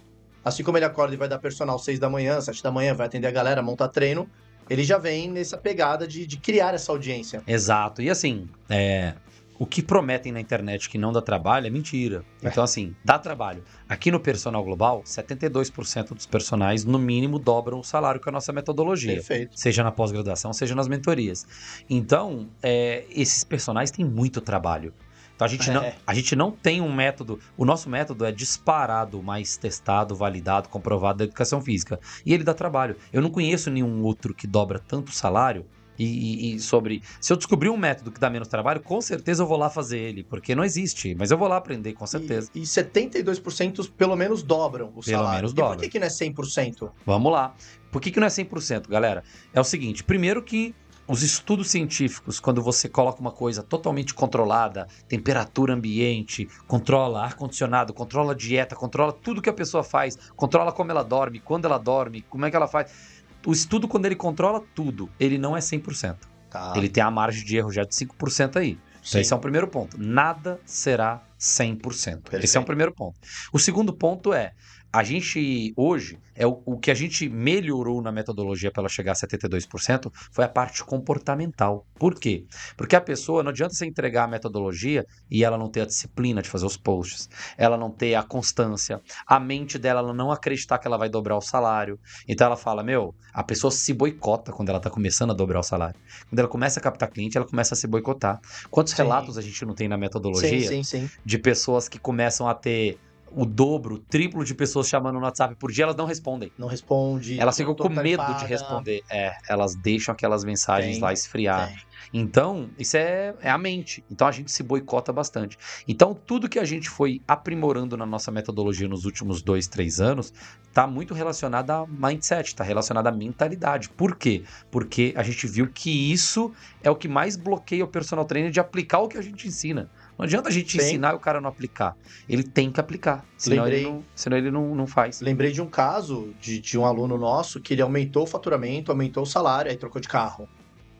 Assim como ele acorda e vai dar personal 6 da manhã, 7 da manhã, vai atender a galera, montar treino, ele já vem nessa pegada de, de criar essa audiência. Exato. E assim, é, o que prometem na internet que não dá trabalho é mentira. É. Então, assim, dá trabalho. Aqui no Personal Global, 72% dos personagens, no mínimo, dobram o salário com a nossa metodologia. Perfeito. Seja na pós-graduação, seja nas mentorias. Então, é, esses personagens têm muito trabalho. Então a gente, não, É. a gente não tem um método. O nosso método é disparado, mais testado, validado, comprovado da educação física. E ele dá trabalho. Eu não conheço nenhum outro que dobra tanto salário. E, e- e sobre. Se eu descobrir um método que dá menos trabalho, com certeza eu vou lá fazer ele. Porque não existe. Mas eu vou lá aprender, com certeza. E, e 72% pelo menos dobram o Pelo salário. menos e dobram. por que, que não é 100%? Vamos lá. Por que, que não é 100%, galera? É o seguinte: primeiro que os estudos científicos, quando você coloca uma coisa totalmente controlada, temperatura ambiente, controla ar-condicionado, controla dieta, controla tudo que a pessoa faz, controla como ela dorme, quando ela dorme, como é que ela faz. O estudo, quando ele controla tudo, ele não é 100%. Tá. Ele tem a margem de erro já de 5% aí. Então, esse é o primeiro ponto. Nada será 100%. Esse é Perfeito. o primeiro ponto. O segundo ponto é, a gente, hoje, é o, o que a gente melhorou na metodologia para ela chegar a 72% foi a parte comportamental. Por quê? Porque a pessoa, não adianta você entregar a metodologia e ela não ter a disciplina de fazer os posts, ela não ter a constância, a mente dela ela não acreditar que ela vai dobrar o salário. Então ela fala, meu, a pessoa se boicota quando ela está começando a dobrar o salário. Quando ela começa a captar cliente, ela começa a se boicotar. Quantos Sim. relatos a gente não tem na metodologia Sim, sim, de pessoas que começam a ter o dobro, o triplo de pessoas chamando no WhatsApp por dia, elas não respondem. Não responde. Elas ficam com medo de responder. É, elas deixam aquelas mensagens Tem, lá esfriar. Tem. Então, isso é, é a mente. Então a gente se boicota bastante. Então, tudo que a gente foi aprimorando na nossa metodologia nos últimos dois, três anos, está muito relacionado a mindset, está relacionado à mentalidade. Por quê? Porque a gente viu que isso é o que mais bloqueia o personal trainer de aplicar o que a gente ensina. Não adianta a gente Sim. ensinar e o cara não aplicar. Ele tem que aplicar. Senão Lembrei. ele, não, senão ele não, não faz. Lembrei de um caso de, de um aluno nosso que ele aumentou o faturamento, aumentou o salário, aí trocou de carro.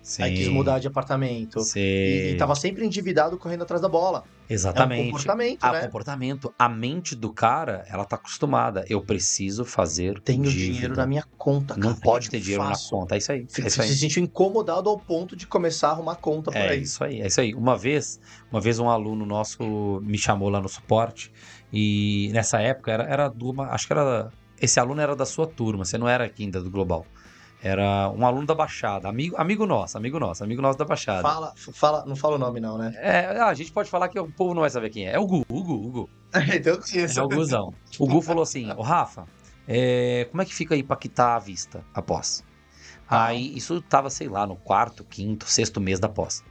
Sim. aí quis mudar de apartamento. Sim. E, e tava sempre endividado correndo atrás da bola. É um Exatamente. comportamento, a né? comportamento. A mente do cara, ela tá acostumada. Eu preciso fazer. Tenho dívida. dinheiro na minha conta, cara. Não pode ter dinheiro faço. na conta. É isso aí. Fico É isso aí. se sentiu incomodado ao ponto de começar a arrumar conta por É aí. isso aí, é isso aí. Uma vez, uma vez um aluno nosso me chamou lá no suporte e nessa época era, era uma, acho que era esse aluno era da sua turma, você não era aqui ainda do Global. Era um aluno da Baixada, amigo, amigo nosso, amigo nosso, amigo nosso da Baixada. Fala, fala, não fala o nome não, né? É, a gente pode falar que o povo não vai saber quem é. É o Gu, o Gu, o Gu. então isso. É o Guzão. O Gu falou assim: Ô Rafa, é, como é que fica aí pra quitar a vista após? Ah. Aí isso tava, sei lá, no quarto, quinto, sexto mês da pós.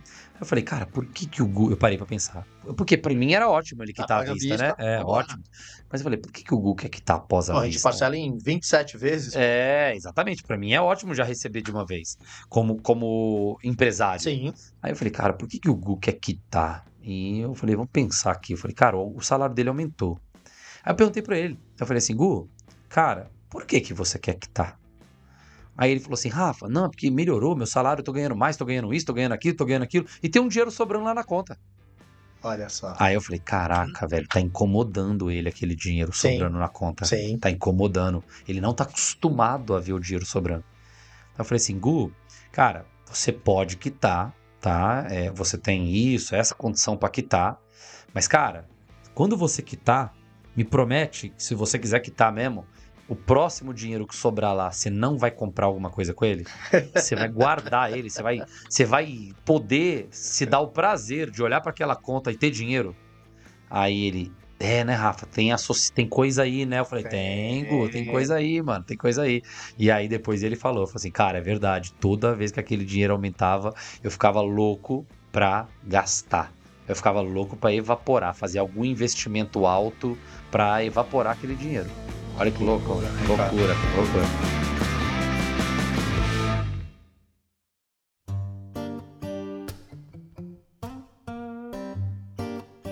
Eu falei, cara, por que que o Gu. Eu parei pra pensar. Porque pra mim era ótimo ele quitar Paga a vista, vista, né? É, bora. ótimo. Mas eu falei, por que que o Gu quer quitar após a Ó, a gente vista? parcela em 27 vezes. É, exatamente. Pra mim é ótimo já receber de uma vez, como, como empresário. Sim. Aí eu falei, cara, por que, que o Gu quer quitar? E eu falei, vamos pensar aqui. Eu falei, cara, o o salário dele aumentou. Aí eu perguntei pra ele. Eu falei assim, Gu, cara, por que que você quer quitar? Aí ele falou assim, Rafa, não, porque melhorou meu salário, eu tô ganhando mais, tô ganhando isso, tô ganhando aquilo, tô ganhando aquilo, e tem um dinheiro sobrando lá na conta. Olha só. Aí eu falei, caraca, velho, tá incomodando ele aquele dinheiro Sim. sobrando na conta. Sim. Tá incomodando. Ele não tá acostumado a ver o dinheiro sobrando. Então eu falei assim, Gu, cara, você pode quitar, tá? É, você tem isso, essa condição pra quitar. Mas, cara, quando você quitar, me promete que se você quiser quitar mesmo, o próximo dinheiro que sobrar lá, você não vai comprar alguma coisa com ele? Você vai guardar ele, você vai, você vai poder se dar o prazer de olhar pra aquela conta e ter dinheiro? Aí ele, é, né, Rafa? Tem, tem coisa aí, né? Eu falei, tem, Gu, tem coisa aí, mano, tem coisa aí. E aí depois ele falou, falou assim, cara, é verdade, toda vez que aquele dinheiro aumentava, eu ficava louco pra gastar. Eu ficava louco pra evaporar, fazer algum investimento alto pra evaporar aquele dinheiro. あれ、ここ、ここ、ここ、ここ、ここ、ここ、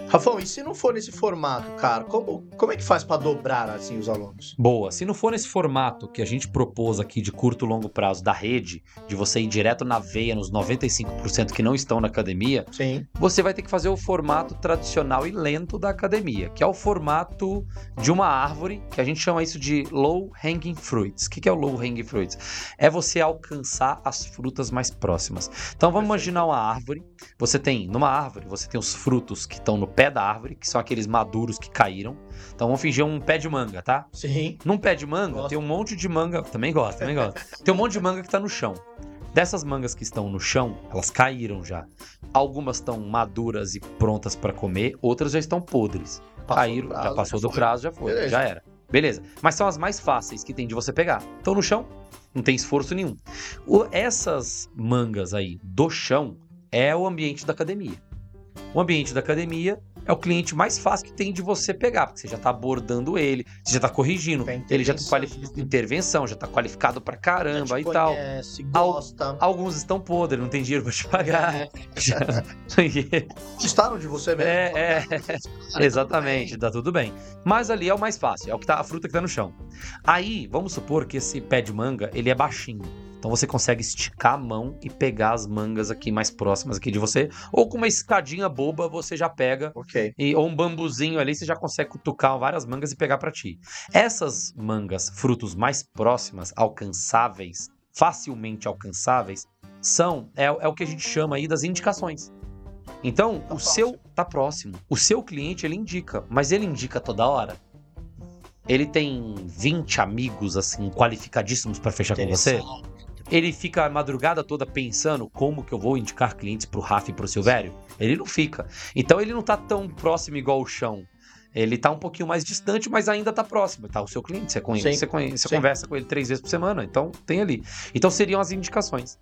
Rafão, e se não for nesse formato, cara, como, como é que faz pra dobrar assim os alunos? Boa. Se não for nesse formato que a gente propôs aqui de curto e longo prazo da rede, de você ir direto na veia nos 95% que não estão na academia, Sim. você vai ter que fazer o formato tradicional e lento da academia, que é o formato de uma árvore, que a gente chama isso de low hanging fruits. O que que é o low hanging fruits? É você alcançar as frutas mais próximas. Então vamos imaginar uma árvore. Você tem, numa árvore, você tem os frutos que estão no pé da árvore, que são aqueles maduros que caíram. Então vamos fingir um pé de manga, tá? Sim. Num pé de manga, Gosto. tem um monte de manga. Também gosto, também gosto. Tem um monte de manga que tá no chão. Dessas mangas que estão no chão, elas caíram já. Algumas estão maduras e prontas para comer, outras já estão podres. Passou Caíram, já passou já do prazo, já foi, Beleza. já era. Beleza. Mas são as mais fáceis que tem de você pegar. Estão no chão, não tem esforço nenhum. O- essas mangas aí do chão é o ambiente da academia. O ambiente da academia é o cliente mais fácil que tem de você pegar, porque você já tá abordando ele, você já tá corrigindo, ele já tá intervenção. qualificado intervenção, já tá qualificado pra Já caramba e tal. conhece, Al- gosta. Alguns estão podres, não tem dinheiro pra te pagar. Já- Gostaram de você mesmo? é, é, exatamente, tá tudo bem. Mas ali é o mais fácil, é o que tá, a fruta que tá no chão. Aí, vamos supor que esse pé de manga, ele é baixinho. Então você consegue esticar a mão e pegar as mangas aqui mais próximas aqui de você, ou com uma escadinha boba você já pega Ok. e, ou um bambuzinho ali, você já consegue cutucar várias mangas e pegar pra ti. Essas mangas, frutos mais próximas, alcançáveis, facilmente alcançáveis, são é, é o que a gente chama aí das indicações. Então, Tá o seu tá próximo. O seu cliente ele indica, mas ele indica toda hora. Ele tem 20 amigos assim qualificadíssimos pra fechar com você. Ele fica a madrugada toda pensando como que eu vou indicar clientes pro Rafa e pro Silvério? Ele não fica. Então ele não tá tão próximo igual o chão. Ele tá um pouquinho mais distante, mas ainda tá próximo. Tá o seu cliente, você, conhece, Sim, você, conhece, você conversa com ele três vezes por semana, então tem ali. Então seriam as indicações.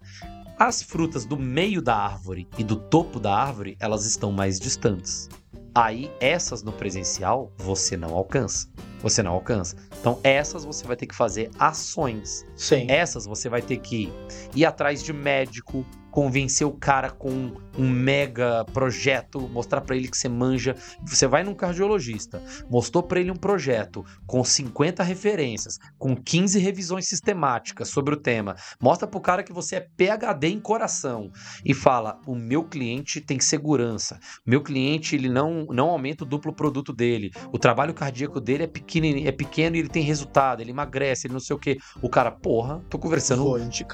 As frutas do meio da árvore e do topo da árvore, elas estão mais distantes. Aí essas no presencial você não alcança. Você não alcança. Então essas você vai ter que fazer ações. Sim. Essas você vai ter que ir atrás de médico, convencer o cara com um mega projeto, mostrar para ele que você manja. Você vai num cardiologista, mostrou para ele um projeto com 50 referências, com 15 revisões sistemáticas sobre o tema. Mostra pro cara que você é PhD em coração e fala: "O meu cliente tem segurança. Meu cliente ele não não aumenta o duplo produto dele. O trabalho cardíaco dele é pequeno, é pequeno e ele tem resultado, ele emagrece, ele não sei o quê". O cara, porra, tô conversando,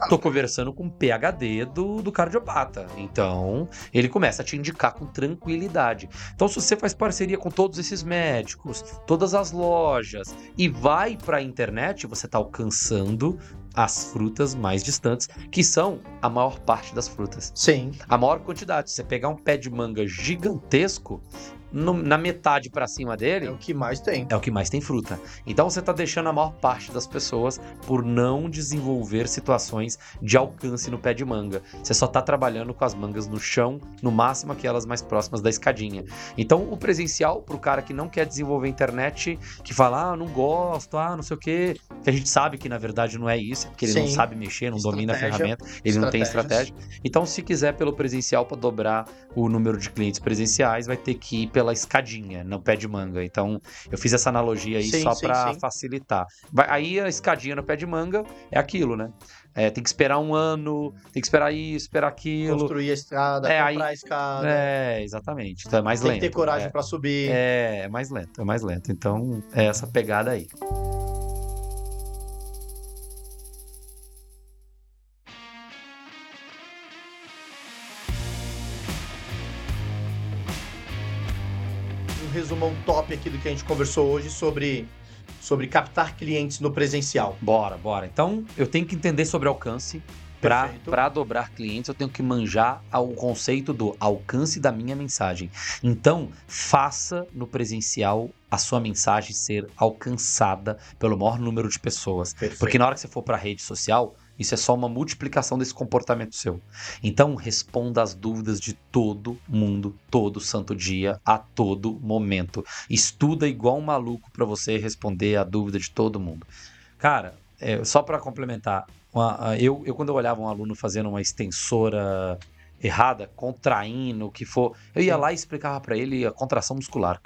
tô conversando com PhD do, do cardiopata. Então, ele começa a te indicar com tranquilidade. Então, se você faz parceria com todos esses médicos, todas as lojas e vai para a internet, você está alcançando as frutas mais distantes, que são a maior parte das frutas. Sim. A maior quantidade. Se você pegar um pé de manga gigantesco, no, na metade para cima dele. É o que mais tem. É o que mais tem fruta. Então você está deixando a maior parte das pessoas por não desenvolver situações de alcance no pé de manga. Você só está trabalhando com as mangas no chão, no máximo aquelas mais próximas da escadinha. Então o presencial, para o cara que não quer desenvolver internet, que fala, ah, não gosto, ah, não sei o quê, que a gente sabe que na verdade não é isso, porque ele Sim. não sabe mexer, não domina a ferramenta, ele não tem estratégia. Então, se quiser pelo presencial para dobrar o número de clientes presenciais, vai ter que ir pela escadinha, no pé de manga. Então, eu fiz essa analogia aí sim, só para facilitar. Aí a escadinha no pé de manga é aquilo, né? É, tem que esperar um ano, tem que esperar isso, esperar aquilo. Construir a escada, é, comprar aí, a escada. É, exatamente. Então é mais tem lento. Tem que ter coragem é, para subir. É, é mais lento, é mais lento. Então, é essa pegada aí. Resumão top aqui do que a gente conversou hoje sobre, sobre captar clientes no presencial. Bora, bora. Então, eu tenho que entender sobre alcance. Para dobrar clientes, eu tenho que manjar o conceito do alcance da minha mensagem. Então, faça no presencial a sua mensagem ser alcançada pelo maior número de pessoas. Perfeito. Porque na hora que você for para a rede social, isso é só uma multiplicação desse comportamento seu. Então, responda às dúvidas de todo mundo, todo santo dia, a todo momento. Estuda igual um maluco para você responder a dúvida de todo mundo. Cara, é, só para complementar, uma, eu, eu quando eu olhava um aluno fazendo uma extensora errada, contraindo, o que for, eu ia lá e explicava para ele a contração muscular.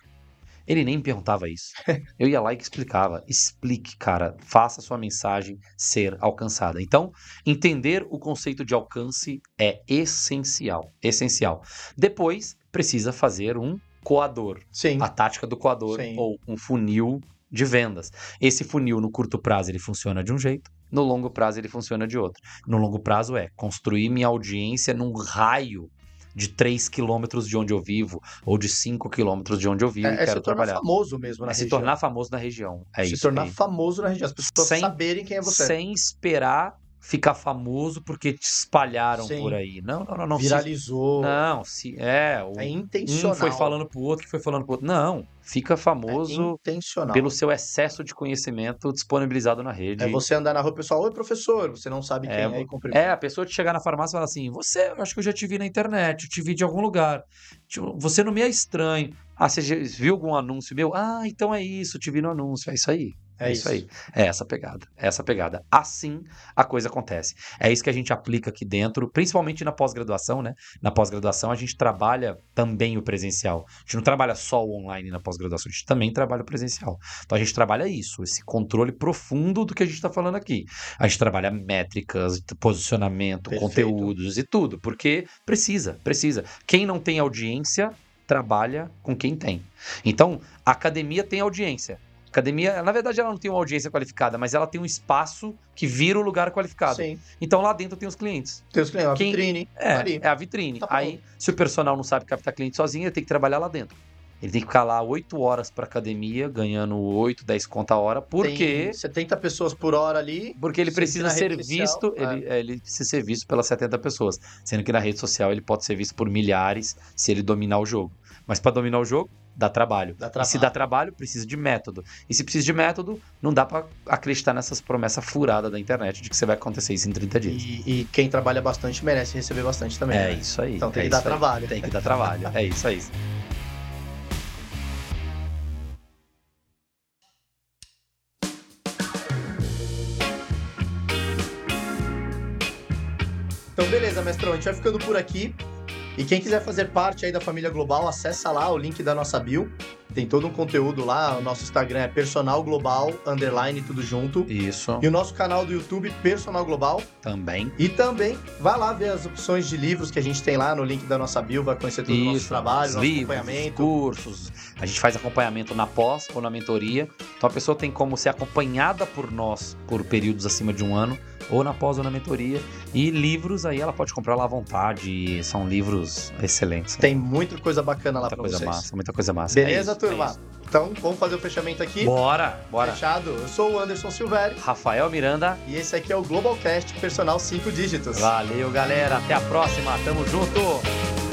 Ele nem me perguntava isso. Eu ia lá e explicava. Explique, cara. Faça sua mensagem ser alcançada. Então, entender o conceito de alcance é essencial. Essencial. Depois, precisa fazer um coador. Sim. A tática do coador Sim. ou um funil de vendas. Esse funil no curto prazo ele funciona de um jeito, no longo prazo ele funciona de outro. No longo prazo é construir minha audiência num raio de 3 quilômetros de onde eu vivo, ou de 5 quilômetros de onde eu vivo é, e é quero se trabalhar. famoso mesmo na é região. se tornar famoso na região. É se isso tornar aí. famoso na região. As pessoas sem, saberem quem é você. Sem esperar ficar famoso porque te espalharam Sim. por aí. Não, não, não. não Viralizou. Se, não, se, é. O, é intencional. Um foi falando pro outro, que foi falando pro outro. Não, fica famoso é pelo seu excesso de conhecimento disponibilizado na rede. É você andar na rua, pessoal, oi professor, você não sabe quem é, é e cumprimenta. É, a pessoa te chegar na farmácia e falar assim, você, acho que eu já te vi na internet, eu te vi de algum lugar, você não me é estranho. Ah, você viu algum anúncio meu? Ah, então é isso, te vi no anúncio, é isso aí. É, é isso. aí. É essa pegada. É essa pegada. Assim a coisa acontece. É isso que a gente aplica aqui dentro, principalmente na pós-graduação, né? Na pós-graduação a gente trabalha também o presencial. A gente não trabalha só o online na pós-graduação, a gente também trabalha o presencial. Então a gente trabalha isso, esse controle profundo do que a gente está falando aqui. A gente trabalha métricas, posicionamento, Perfeito. conteúdos e tudo, porque precisa, precisa. Quem não tem audiência trabalha com quem tem. Então, a academia tem audiência Academia, na verdade, ela não tem uma audiência qualificada, mas ela tem um espaço que vira o um lugar qualificado. Sim. Então lá dentro tem os clientes. Tem os clientes, a Quem, vitrine. É, ali. é a vitrine. Tá Aí, se o personal não sabe captar cliente sozinho, ele tem que trabalhar lá dentro. Ele tem que ficar lá 8 horas para academia, ganhando 8, 10 conta a hora, porque... Tem 70 pessoas por hora ali. Porque ele precisa ser visto, social, ele, é. ele precisa ser visto pelas 70 pessoas. Sendo que na rede social ele pode ser visto por milhares se ele dominar o jogo. Mas para dominar o jogo, dá trabalho. dá trabalho. E se dá trabalho, precisa de método. E se precisa de método, não dá para acreditar nessas promessas furadas da internet de que você vai acontecer isso em 30 dias. E, e quem trabalha bastante merece receber bastante também. É né? isso aí. Então tem é que dar trabalho. Aí. Tem que dar trabalho. é isso aí. Então, beleza, mestrão, a gente vai ficando por aqui. E quem quiser fazer parte aí da família global, acessa lá o link da nossa bio. Tem todo um conteúdo lá. O nosso Instagram é personal global underline tudo junto. Isso. E o nosso canal do YouTube Personal Global. Também. E também vai lá ver as opções de livros que a gente tem lá no link da nossa bio, vai conhecer todo o nosso Isso, trabalho, os nosso livros, acompanhamento. cursos. A gente faz acompanhamento na pós ou na mentoria. Então a pessoa tem como ser acompanhada por nós por períodos acima de um ano, ou na pós ou na mentoria. E livros aí ela pode comprar lá à vontade. São livros excelentes. Tem muita coisa bacana lá muita pra coisa vocês. massa, muita coisa massa. Beleza, É isso, turma? é então, vamos fazer o fechamento aqui. Bora, bora. Fechado. Eu sou o Anderson Silveri Rafael Miranda. e esse aqui é o Globalcast Personal 5 Dígitos. Valeu, galera. Até a próxima. Tamo junto.